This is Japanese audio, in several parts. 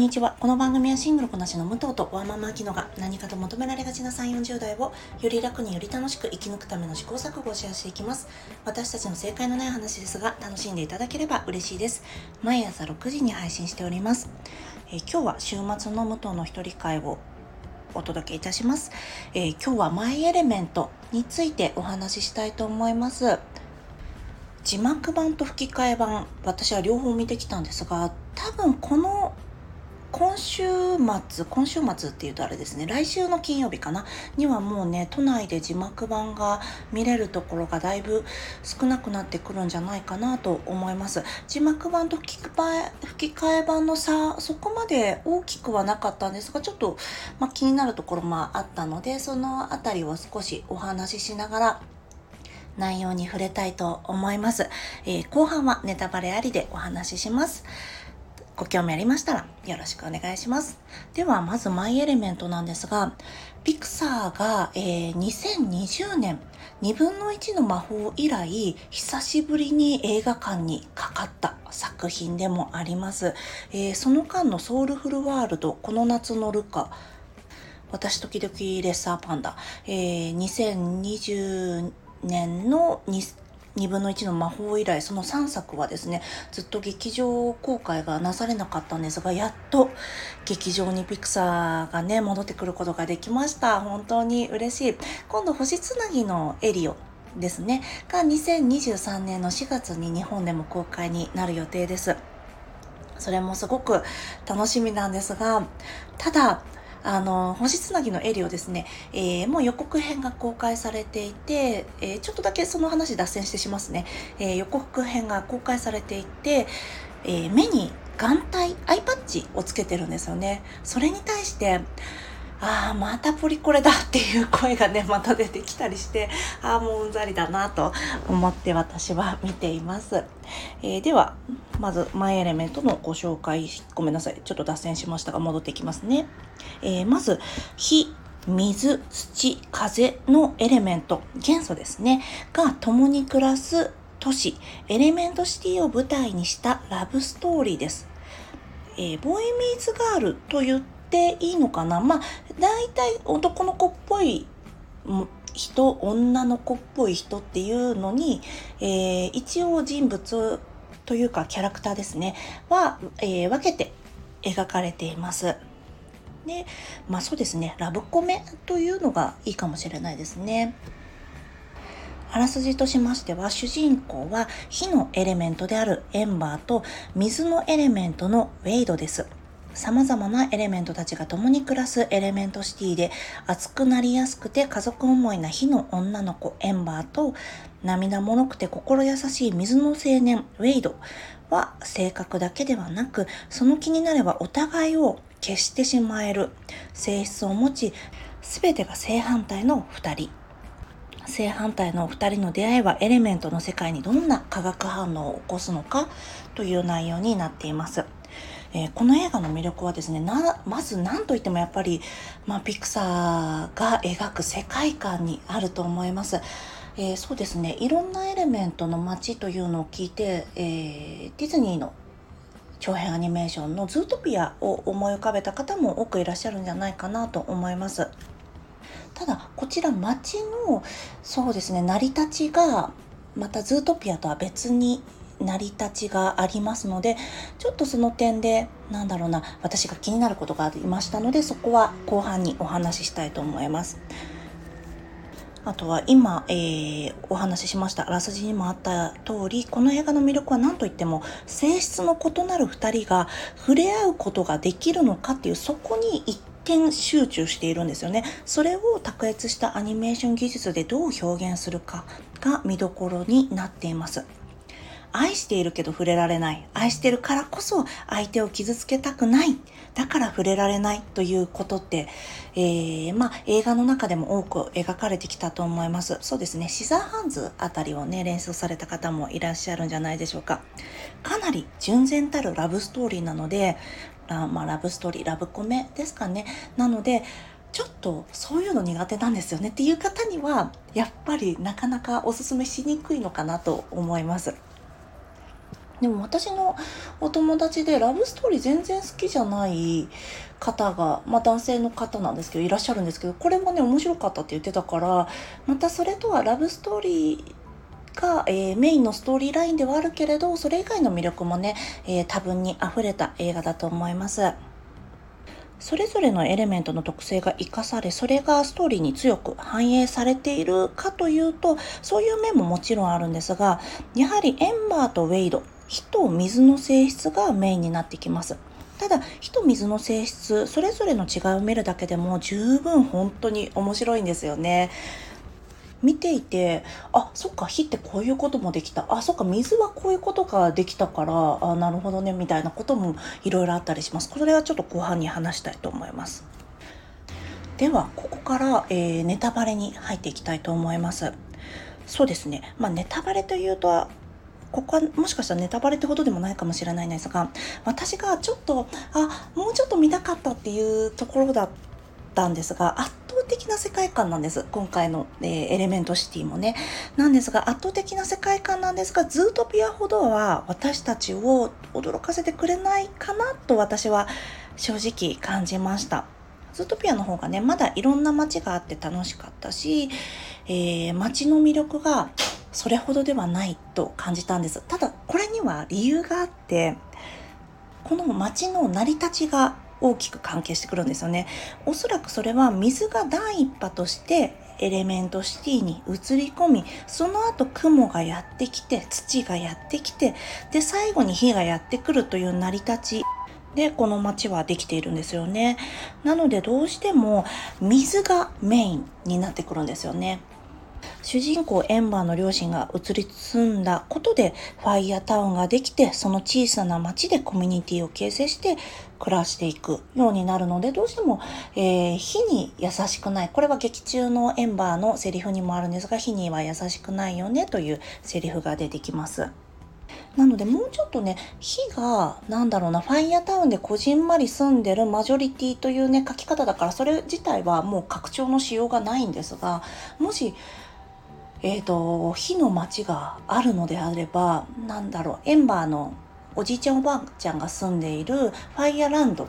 んにちは。この番組はシングルこなしの武藤とワーママアキノが何かと求められがちな3、40代をより楽により楽しく生き抜くための試行錯誤をシェアしていきます。私たちの正解のない話ですが、楽しんでいただければ嬉しいです。毎朝6時に配信しております。えー、今日は週末の武藤の一人会をお届けいたします、えー、今日はマイエレメントについてお話ししたいと思います。字幕版と吹き替え版私は両方見てきたんですが多分この今週末今週末っていうとあれですね来週の金曜日かなにはもうね都内で字幕版が見れるところがだいぶ少なくなってくるんじゃないかなと思います。字幕版と吹き替え版の差そこまで大きくはなかったんですがちょっと、まあ、気になるところもあったのでその辺りを少しお話ししながら内容に触れたいと思います、えー、後半はネタバレありでお話しします。ご興味ありましたらよろしくお願いします。では、まずマイエレメントなんですが、ピクサーが、えー、2020年2分の1の魔法以来、久しぶりに映画館にかかった作品でもあります。えー、その間のソウルフルワールド、この夏のルカ、私時々レッサーパンダ、えー、2020年の2分の1の魔法以来その3作はですねずっと劇場公開がなされなかったんですがやっと劇場にピクサーがね戻ってくることができました。本当に嬉しい。今度星つなぎのエリオですね。が2023年の4月に日本でも公開になる予定です。それもすごく楽しみなんですがただあの、星つなぎのエリをですね、えー、もう予告編が公開されていて、えー、ちょっとだけその話脱線してしますね。えー、予告編が公開されていて、え目に眼帯、アイパッチをつけてるんですよね。それに対して、ああ、またポリコレだっていう声がね、また出てきたりして、ああ、もううんざりだなと思って私は見ています。えー、では、まず、マイエレメントのご紹介、ごめんなさい。ちょっと脱線しましたが、戻っていきますね。えー、まず、火、水、土、風のエレメント、元素ですね、が共に暮らす都市、エレメントシティを舞台にしたラブストーリーです。えー、ボーイミーズガールと言っていいのかな？まあ、大体男の子っぽい人、女の子っぽい人っていうのに、えー、一応人物というかキャラクターですね、は、えー、分けて描かれています。で、まあそうですね、ラブコメというのがいいかもしれないですね。あらすじとしましては、主人公は火のエレメントであるエンバーと水のエレメントのウェイドです。様々なエレメントたちが共に暮らすエレメントシティで熱くなりやすくて家族思いな火の女の子エンバーと涙もろくて心優しい水の青年ウェイドは性格だけではなくその気になればお互いを消してしまえる性質を持ち全てが正反対の2人正反対の2人の出会いはエレメントの世界にどんな化学反応を起こすのかという内容になっています。えー、この映画の魅力はですねまず何といってもやっぱり、まあ、ピクサーが描く世界観にあると思います。えー、そうですねいろんなエレメントの街というのを聞いて、えー、ディズニーの長編アニメーションのズートピアを思い浮かべた方も多くいらっしゃるんじゃないかなと思います。ただこちら街のそうですね成り立ちがまたズートピアとは別に成り立ちがありますのでちょっとその点でなんだろうな私が気になることがありましたのでそこは後半にお話ししたいと思います。あとは今、えー、お話ししましたあらすじにもあった通りこの映画の魅力は何といっても性質の異なる2人が触れ合うことができるのかっていうそこに一点集中しているんですよねそれを卓越したアニメーション技術でどう表現するかが見どころになっています愛しているけど触れられない。愛してるからこそ相手を傷つけたくない。だから触れられないということって、えー、まあ映画の中でも多く描かれてきたと思います。そうですね。シザーハンズあたりをね、連想された方もいらっしゃるんじゃないでしょうか。かなり純然たるラブストーリーなので、あまあラブストーリー、ラブコメですかね。なので、ちょっとそういうの苦手なんですよねっていう方にはやっぱりなかなかおすすめしにくいのかなと思います。でも私のお友達でラブストーリー全然好きじゃない方が、まあ男性の方なんですけど、いらっしゃるんですけど、これもね、面白かったって言ってたから、またそれとはラブストーリーが、えー、メインのストーリーラインではあるけれど、それ以外の魅力もね、えー、多分に溢れた映画だと思います。それぞれのエレメントの特性が生かされ、それがストーリーに強く反映されているかというと、そういう面ももちろんあるんですが、やはりエンバーとウェイド、火と水の性質がメインになってきます。ただ火と水の性質それぞれの違いを見るだけでも十分本当に面白いんですよね。見ていてあそっか火ってこういうこともできた。あそっか水はこういうことができたからあなるほどねみたいなこともいろいろあったりします。これはちょっと後半に話したいと思います。ではここから、えー、ネタバレに入っていきたいと思います。そうですね。まあネタバレというとここはもしかしたらネタバレってほどでもないかもしれないんですが私がちょっとあもうちょっと見たかったっていうところだったんですが圧倒的な世界観なんです。今回の、えー、エレメントシティもね。なんですが圧倒的な世界観なんですがズートピアほどは私たちを驚かせてくれないかなと私は正直感じました。ズートピアの方がねまだいろんな街があって楽しかったし、えー、街の魅力がそれほどではないと感じたんです。ただ、これには理由があって、この街の成り立ちが大きく関係してくるんですよね。おそらくそれは水が第一波としてエレメントシティに移り込み、その後雲がやってきて、土がやってきて、で、最後に火がやってくるという成り立ちで、この街はできているんですよね。なのでどうしても水がメインになってくるんですよね。主人公エンバーの両親が移り住んだことでファイヤータウンができてその小さな町でコミュニティを形成して暮らしていくようになるのでどうしても、えー、火に優しくないこれは劇中のエンバーのセリフにもあるんですが火には優しくないよねというセリフが出てきます。なのでもうちょっとね、火が、なんだろうな、ファイヤータウンでこじんまり住んでるマジョリティというね、書き方だから、それ自体はもう拡張のしようがないんですが、もし、えっ、ー、と、火の町があるのであれば、なんだろう、エンバーのおじいちゃんおばあちゃんが住んでいるファイヤーランド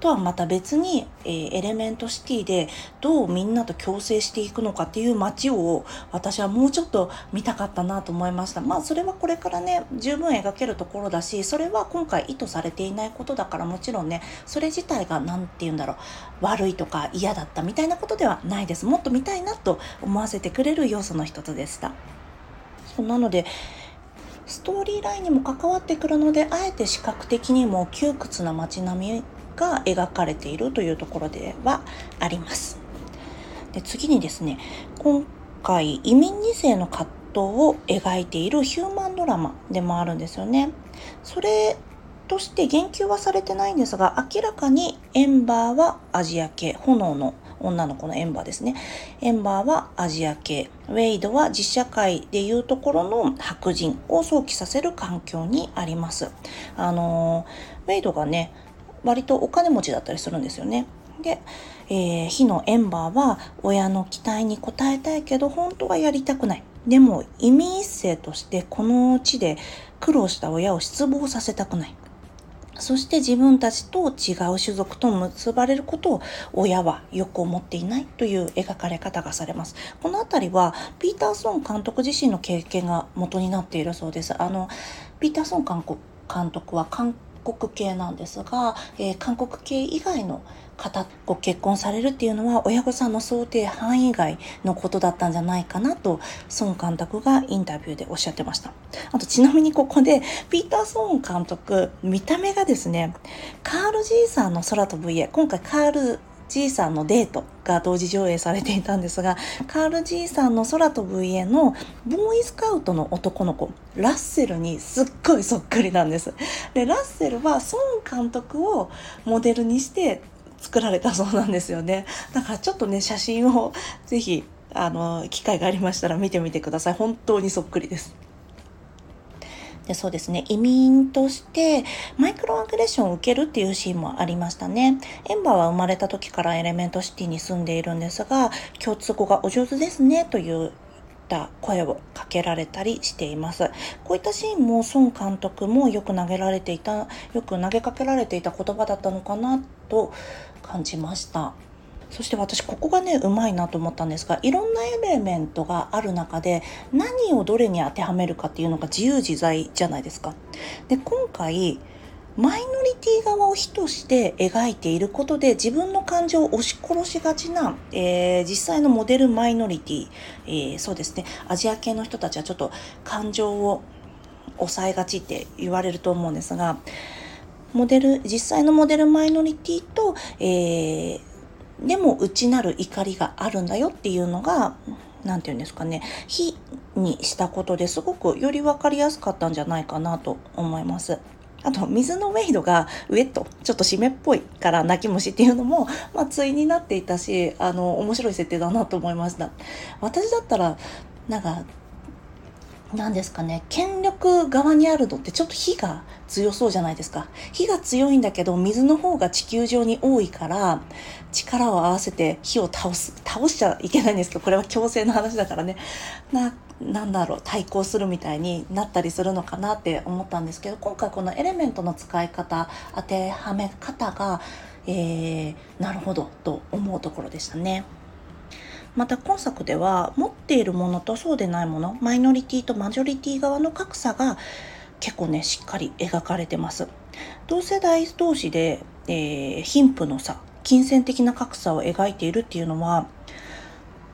とはまた別に、えー、エレメントシティでどうみんなと共生していくのかっていう街を私はもうちょっと見たかったなと思いました。まあそれはこれからね、十分描けるところだし、それは今回意図されていないことだからもちろんね、それ自体が何て言うんだろう、悪いとか嫌だったみたいなことではないです。もっと見たいなと思わせてくれる要素の一つでした。そうなので、ストーリーラインにも関わってくるのであえて視覚的にも窮屈な街並みが描かれているというところではあります。で次にですね今回移民2世の葛藤を描いているヒューマンドラマでもあるんですよね。それとして言及はされてないんですが明らかにエンバーはアジア系炎の女の子のエンバーですね。エンバーはアジア系、ウェイドは実社会でいうところの白人を想起させる環境にあります。あのウェイドがね、割とお金持ちだったりするんですよね。で、えー、火のエンバーは親の期待に応えたいけど本当はやりたくない。でも移民一世としてこの地で苦労した親を失望させたくない。そして自分たちと違う種族と結ばれることを親はよく思っていないという描かれ方がされます。このあたりはピーターソン監督自身の経験が元になっているそうです。あの、ピーターソン監督は韓国系なんですが、えー、韓国系以外の方ご結婚されるっていうのは親御さんの想定範囲外のことだったんじゃないかなと孫監督がインタビューでおっしゃってました。あとちなみにここでピーター・ソーン監督見た目がですねカール・ジーさんの空飛ぶ家今回カールじいさんのデートが同時上映されていたんですが、カールじいさんの空飛ぶ家のボーイスカウトの男の子、ラッセルにすっごいそっくりなんです。で、ラッセルは孫監督をモデルにして作られたそうなんですよね。だからちょっとね、写真をぜひ、あの、機会がありましたら見てみてください。本当にそっくりです。でそうですね、移民としてマイクロアグレッションを受けるっていうシーンもありましたね。エンバーは生まれた時からエレメントシティに住んでいるんですが、共通語がお上手ですねというった声をかけられたりしています。こういったシーンも孫監督もよく投げられていた、よく投げかけられていた言葉だったのかなと感じました。そして私ここがねうまいなと思ったんですがいろんなエレメントがある中で何をどれに当てはめるかっていうのが自由自在じゃないですか。で今回マイノリティ側を主として描いていることで自分の感情を押し殺しがちな、えー、実際のモデルマイノリティ、えー、そうですねアジア系の人たちはちょっと感情を抑えがちって言われると思うんですがモデル実際のモデルマイノリティと、えー、でも内なる怒りがあるんだよっていうのが何て言うんですかね火にしたことですごくより分かりやすかったんじゃないかなと思います。あと、水のウェイドがウェット、ちょっと湿っぽいから泣き虫っていうのも、まあ、対になっていたし、あの、面白い設定だなと思いました。私だったら、なんか、何ですかね権力側にあるのってちょっと火が強そうじゃないですか火が強いんだけど水の方が地球上に多いから力を合わせて火を倒す倒しちゃいけないんですけどこれは強制の話だからねななんだろう対抗するみたいになったりするのかなって思ったんですけど今回このエレメントの使い方当てはめ方が、えー、なるほどと思うところでしたね。また今作では持っているものとそうでないものマイノリティとマジョリティ側の格差が結構ねしっかり描かれてます。同世代同士で、えー、貧富の差金銭的な格差を描いているっていうのは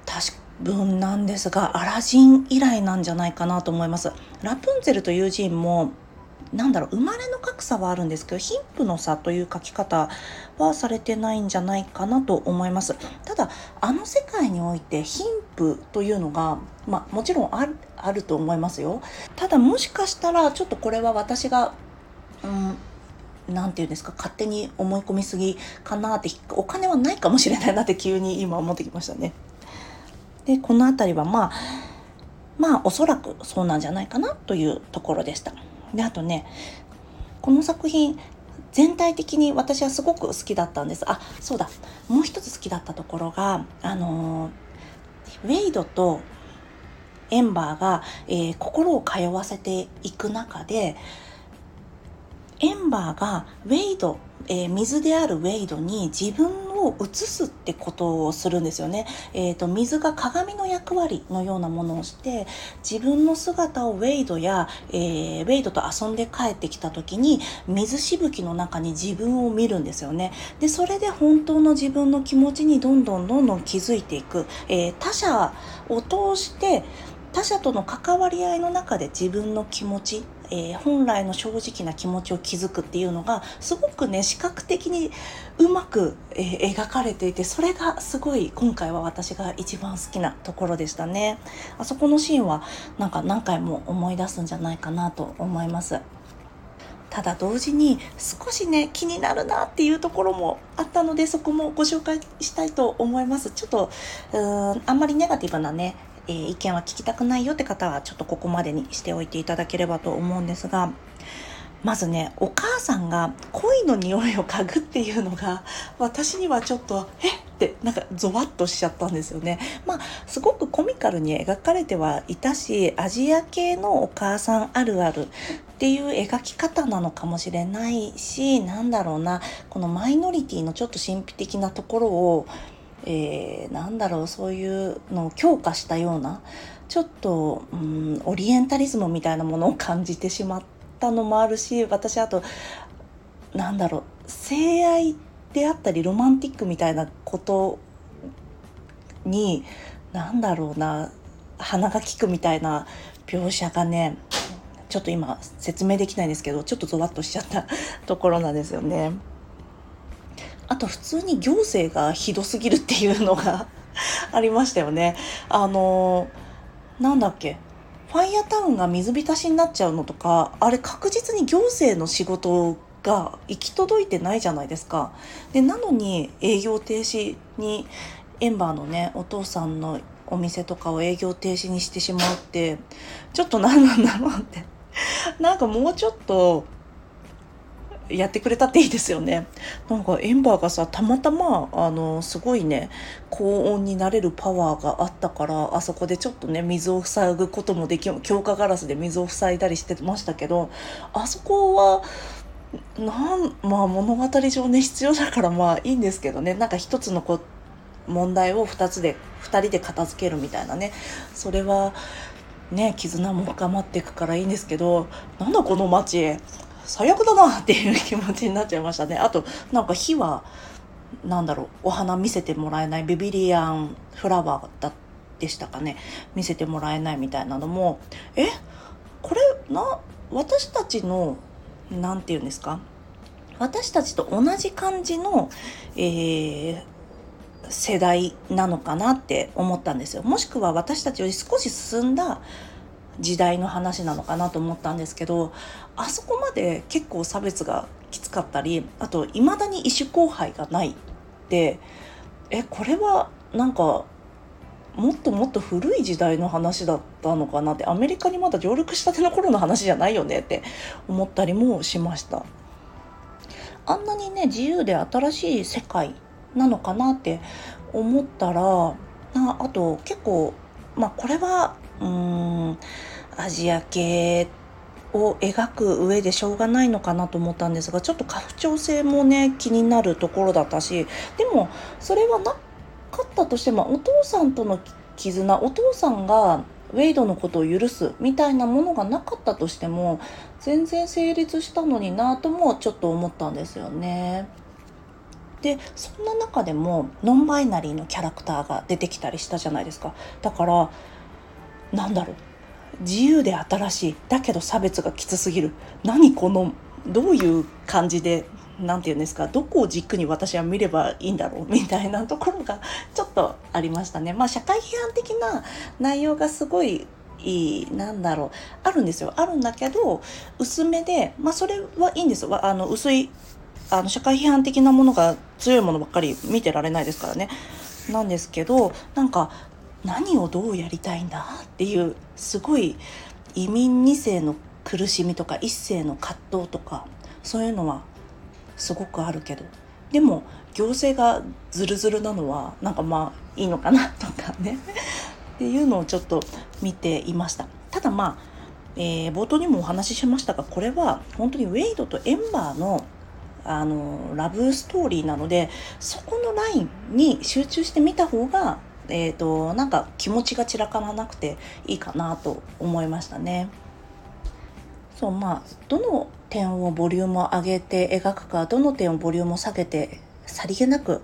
確分なんですがアラジン以来なんじゃないかなと思います。ラプンツェルというジンもなんだろう生まれの格差はあるんですけど貧富の差という書き方はされてないんじゃないかなと思いますただあの世界において貧富というのがまあもちろんあるあると思いますよただもしかしたらちょっとこれは私がうん何て言うんですか勝手に思い込みすぎかなってお金はないかもしれないなって急に今思ってきましたね。でこの辺りはまあまあおそらくそうなんじゃないかなというところでした。であとねこの作品全体的に私はすごく好きだったんです。あそうだ。もう一つ好きだったところがあのウェイドとエンバーが、えー、心を通わせていく中でエンバーがウェイド、えー、水であるウェイドに自分を映すってことをするんですよね。えーと、水が鏡の役割のようなものをして自分の姿をウェイドや、えー、ウェイドと遊んで帰ってきた時に水しぶきの中に自分を見るんですよね。でそれで本当の自分の気持ちにどんどんどんどん気づいていく、えー、他者を通して他者との関わり合いの中で自分の気持ちえー、本来の正直な気持ちを築くっていうのがすごくね視覚的にうまく、えー、描かれていてそれがすごい今回は私が一番好きなところでしたね。あそこのシーンはなんか何回も思い出すんじゃないかなと思います。ただ同時に少しね気になるなっていうところもあったのでそこもご紹介したいと思います。ちょっとうーんあんまりネガティブなねえー、意見は聞きたくないよって方はちょっとここまでにしておいていただければと思うんですがまずねお母さんが恋の匂いを嗅ぐっていうのが私にはちょっとえ？ってなんかゾワッとしちゃったんですよね。まあすごくコミカルに描かれてはいたしアジア系のお母さんあるあるっていう描き方なのかもしれないしなんだろうなこのマイノリティのちょっと神秘的なところをえー、なんだろうそういうのを強化したようなちょっと、うん、オリエンタリズムみたいなものを感じてしまったのもあるし私あとなんだろう性愛であったりロマンティックみたいなことに何だろうな鼻が利くみたいな描写がねちょっと今説明できないんですけどちょっとゾワッとしちゃったところなんですよね。あと普通に行政がひどすぎるっていうのが ありましたよね。あのなんだっけ？ファイアタウンが水浸しになっちゃうのとかあれ確実に行政の仕事が行き届いてないじゃないですか。でなのに営業停止にエンバーのねお父さんのお店とかを営業停止にしてしまうってちょっと何なんだろうってなんかもうちょっとやってくれたっていいですよね。なんかエンバーがさ、たまたま、あの、すごいね、高温になれるパワーがあったから、あそこでちょっとね、水を塞ぐこともでき、強化ガラスで水を塞いだりしてましたけど、あそこは、なんまあ物語上ね必要だからまあいいんですけどね。なんか一つのこ問題を2つで2人で片付けるみたいなね。それはね絆も深まっていくからいいんですけどなんだこの街。最悪だなっていう気持ちになっちゃいましたね。あとなんか火はなんだろうお花見せてもらえないビビリアンフラワーだでしたかね。見せてもらえないみたいなのもえこれな私たちの何て言うんですか？私たちと同じ感じの、えー、世代なのかなって思ったんですよ。もしくは私たちより少し進んだ時代の話なのかなと思ったんですけどあそこまで結構差別がきつかったりあといまだに異種交配がないってえこれはなんかもっともっと古い時代の話だったのかなってアメリカにまだ上陸したての頃の話じゃないよねって思ったりもしました。あんなにね自由で新しい世界なのかなって思ったらなあと結構まあこれはうんアジア系を描く上でしょうがないのかなと思ったんですがちょっと家父長制もね気になるところだったしでもそれはなかったとしてもお父さんとの絆お父さんがウェイドのことを許すみたいなものがなかったとしても全然成立したのになともちょっと思ったんですよね。でそんな中でもノンバイナリーのキャラクターが出てきたりしたじゃないですかだからなんだろう。自由で新しい。だけど差別がきつすぎる。何このどういう感じで何て言うんですか。どこを軸に私は見ればいいんだろう。みたいなところがちょっとありましたね。まあ社会批判的な内容がすごいいいなんだろう。あるんですよ。あるんだけど薄めでまあそれはいいんですよ。あの薄いあの社会批判的なものが強いものばっかり見てられないですからね。なんですけどなんか何をどうやりたいんだっていうすごい移民2世の苦しみとか1世の葛藤とかそういうのはすごくあるけど。でも行政がズルズルなのはなんかまあいいのかなとかね。っていうのをちょっと見ていました。ただまあ、えー、冒頭にもお話ししましたがこれは本当にウェイドとエンバーのあのラブストーリーなのでそこのラインに集中してみた方がえーと、なんか気持ちが散らからなくていいかなと思いましたね。そうまあどの点をボリュームを上げて描くかどの点をボリュームを下げてさりげなく、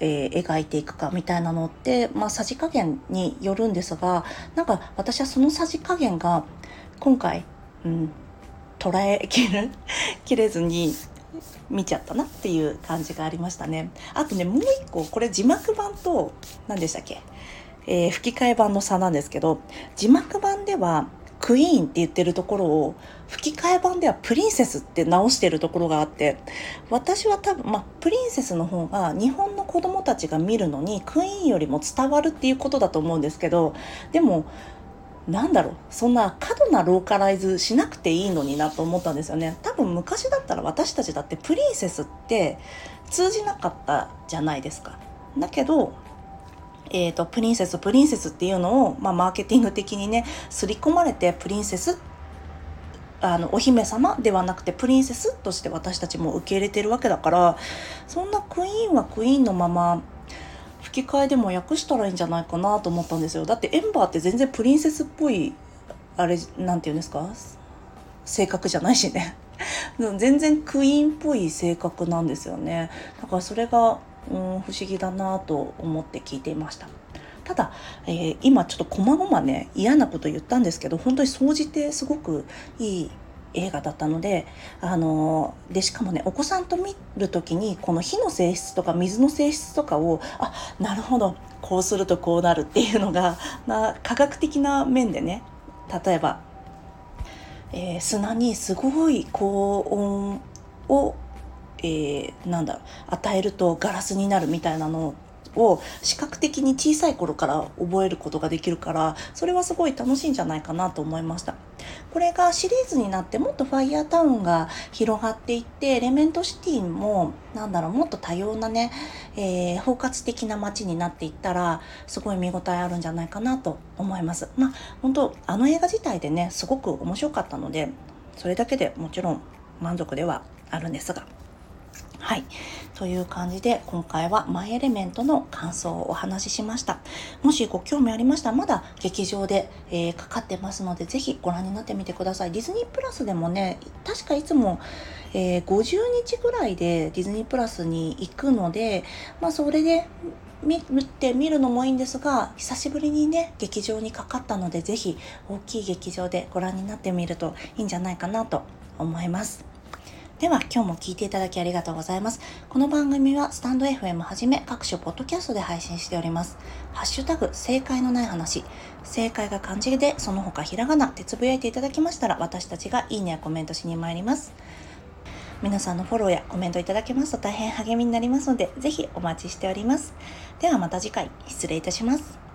えー、描いていくかみたいなのって、まあ、さじ加減によるんですがなんか私はそのさじ加減が今回、うん、捉えきる きれずに見ちゃったなっていう感じがありましたね。あとねもう一個これ字幕版と何でしたっけ、えー、吹き替え版の差なんですけど字幕版ではクイーンって言ってるところを吹き替え版ではプリンセスって直してるところがあって私は多分、まあ、プリンセスの方が日本の子供たちが見るのにクイーンよりも伝わるっていうことだと思うんですけどでもなんだろうそんな過度なローカライズしなくていいのになと思ったんですよね。多分昔だったら私たちだってプリンセスって通じなかったじゃないですか。だけどえーと、プリンセスプリンセスっていうのを、まあ、マーケティング的にね刷り込まれてプリンセスあのお姫様ではなくてプリンセスとして私たちも受け入れてるわけだからそんなクイーンはクイーンのまま吹き替えでも訳したらいいんじゃないかなと思ったんですよ。だってエンバーって全然プリンセスっぽいあれなんて言うんですか？性格じゃないしね。全然クイーンっぽい性格なんですよね。だからそれがうん、不思議だなと思って聞いていました。ただ、えー、今ちょっとこまごまね嫌なこと言ったんですけど本当に総じてすごくいい映画だったのであのでしかもねお子さんと見る時にこの火の性質とか水の性質とかをあなるほどこうするとこうなるっていうのが な科学的な面でね例えば、えー、砂にすごい高温をえー、なんだろう与えるとガラスになるみたいなのを視覚的に小さい頃から覚えることができるからそれはすごい楽しいんじゃないかなと思いました。これがシリーズになってもっとファイヤータウンが広がっていってエレメントシティもなんだろうもっと多様なね、えー、包括的な街になっていったらすごい見応えあるんじゃないかなと思います。まあ本当あの映画自体でねすごく面白かったのでそれだけでもちろん満足ではあるんですが。はい。という感じで、今回はマイエレメントの感想をお話ししました。もしご興味ありましたら、まだ劇場で、えー、かかってますので、ぜひご覧になってみてください。ディズニープラスでもね、確かいつも、えー、50日ぐらいでディズニープラスに行くので、まあ、それで見てみるのもいいんですが、久しぶりにね、劇場にかかったので、ぜひ大きい劇場でご覧になってみるといいんじゃないかなと思います。では今日も聞いていただきありがとうございます。この番組はスタンド FM はじめ各種ポッドキャストで配信しております。ハッシュタグ正解のない話。正解が漢字でその他ひらがなでつぶやいていただきましたら私たちがいいねやコメントしに参ります。皆さんのフォローやコメントいただけますと大変励みになりますのでぜひお待ちしております。ではまた次回失礼いたします。